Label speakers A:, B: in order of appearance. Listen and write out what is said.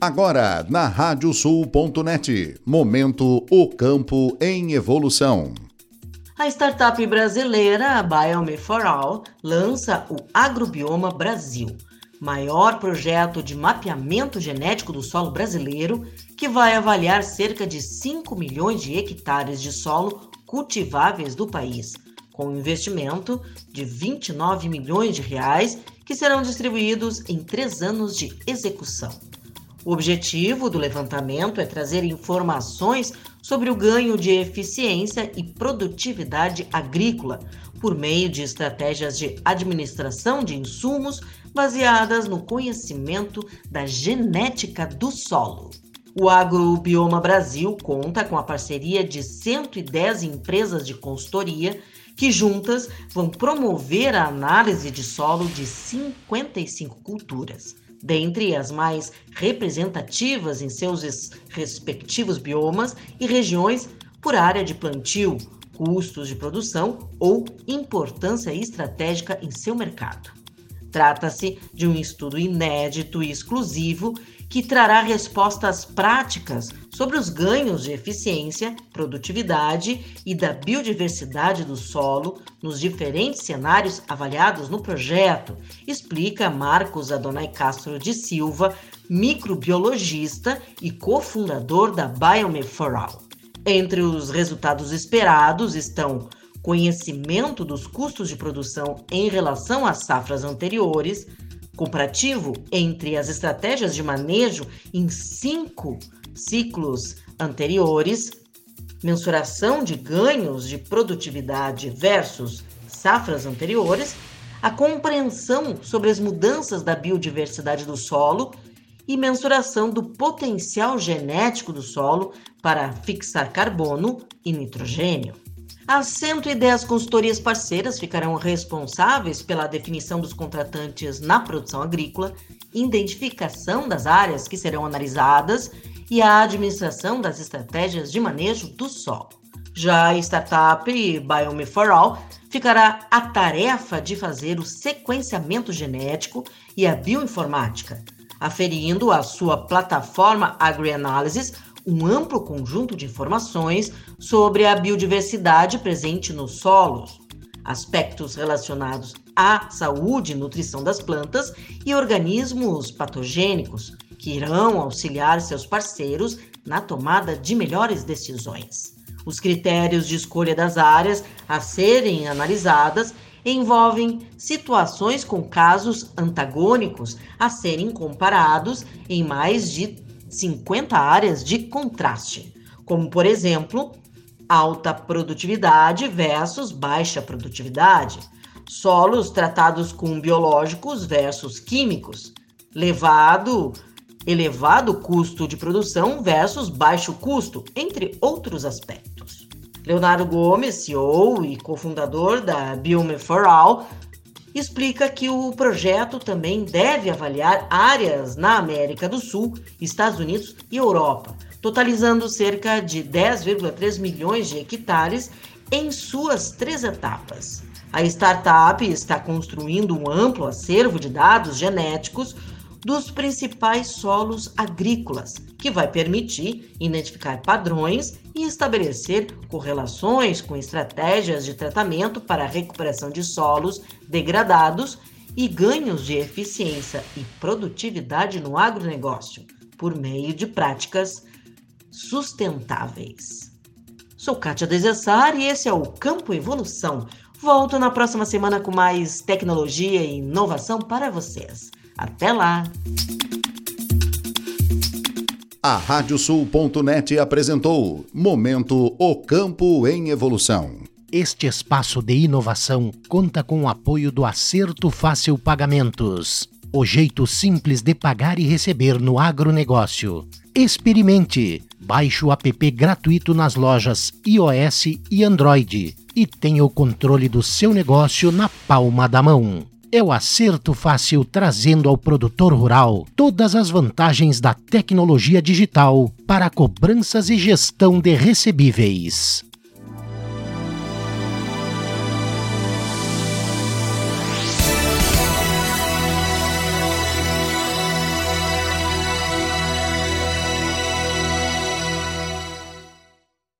A: Agora, na radiosul.net, momento O Campo em Evolução.
B: A startup brasileira Biome for All lança o Agrobioma Brasil, maior projeto de mapeamento genético do solo brasileiro que vai avaliar cerca de 5 milhões de hectares de solo cultiváveis do país, com um investimento de 29 milhões de reais que serão distribuídos em três anos de execução. O objetivo do levantamento é trazer informações sobre o ganho de eficiência e produtividade agrícola por meio de estratégias de administração de insumos baseadas no conhecimento da genética do solo. O Agrobioma Brasil conta com a parceria de 110 empresas de consultoria que juntas vão promover a análise de solo de 55 culturas. Dentre as mais representativas em seus respectivos biomas e regiões por área de plantio, custos de produção ou importância estratégica em seu mercado. Trata-se de um estudo inédito e exclusivo que trará respostas práticas sobre os ganhos de eficiência, produtividade e da biodiversidade do solo nos diferentes cenários avaliados no projeto, explica Marcos Adonai Castro de Silva, microbiologista e cofundador da Biomeforal. Entre os resultados esperados estão conhecimento dos custos de produção em relação às safras anteriores, comparativo entre as estratégias de manejo em cinco ciclos anteriores, mensuração de ganhos de produtividade versus safras anteriores, a compreensão sobre as mudanças da biodiversidade do solo e mensuração do potencial genético do solo para fixar carbono e nitrogênio. As 110 consultorias parceiras ficarão responsáveis pela definição dos contratantes na produção agrícola, identificação das áreas que serão analisadas e a administração das estratégias de manejo do solo. Já a startup Biome for All ficará a tarefa de fazer o sequenciamento genético e a bioinformática, aferindo à sua plataforma AgriAnalysis um amplo conjunto de informações sobre a biodiversidade presente nos solos, aspectos relacionados à saúde e nutrição das plantas e organismos patogênicos, que irão auxiliar seus parceiros na tomada de melhores decisões. Os critérios de escolha das áreas a serem analisadas envolvem situações com casos antagônicos a serem comparados em mais de 50 áreas de contraste, como por exemplo, alta produtividade versus baixa produtividade, solos tratados com biológicos versus químicos, levado elevado custo de produção versus baixo custo, entre outros aspectos. Leonardo Gomes, CEO e cofundador da Biome for All, explica que o projeto também deve avaliar áreas na América do Sul, Estados Unidos e Europa, totalizando cerca de 10,3 milhões de hectares em suas três etapas. A startup está construindo um amplo acervo de dados genéticos dos principais solos agrícolas, que vai permitir identificar padrões e estabelecer correlações com estratégias de tratamento para a recuperação de solos degradados e ganhos de eficiência e produtividade no agronegócio por meio de práticas sustentáveis. Sou Kátia Desessar e esse é o Campo Evolução. Volto na próxima semana com mais tecnologia e inovação para vocês. Até lá!
A: A Radiosul.net apresentou Momento O Campo em Evolução.
C: Este espaço de inovação conta com o apoio do Acerto Fácil Pagamentos. O jeito simples de pagar e receber no agronegócio. Experimente! Baixe o app gratuito nas lojas iOS e Android e tenha o controle do seu negócio na palma da mão. É o acerto fácil trazendo ao produtor rural todas as vantagens da tecnologia digital para cobranças e gestão de recebíveis.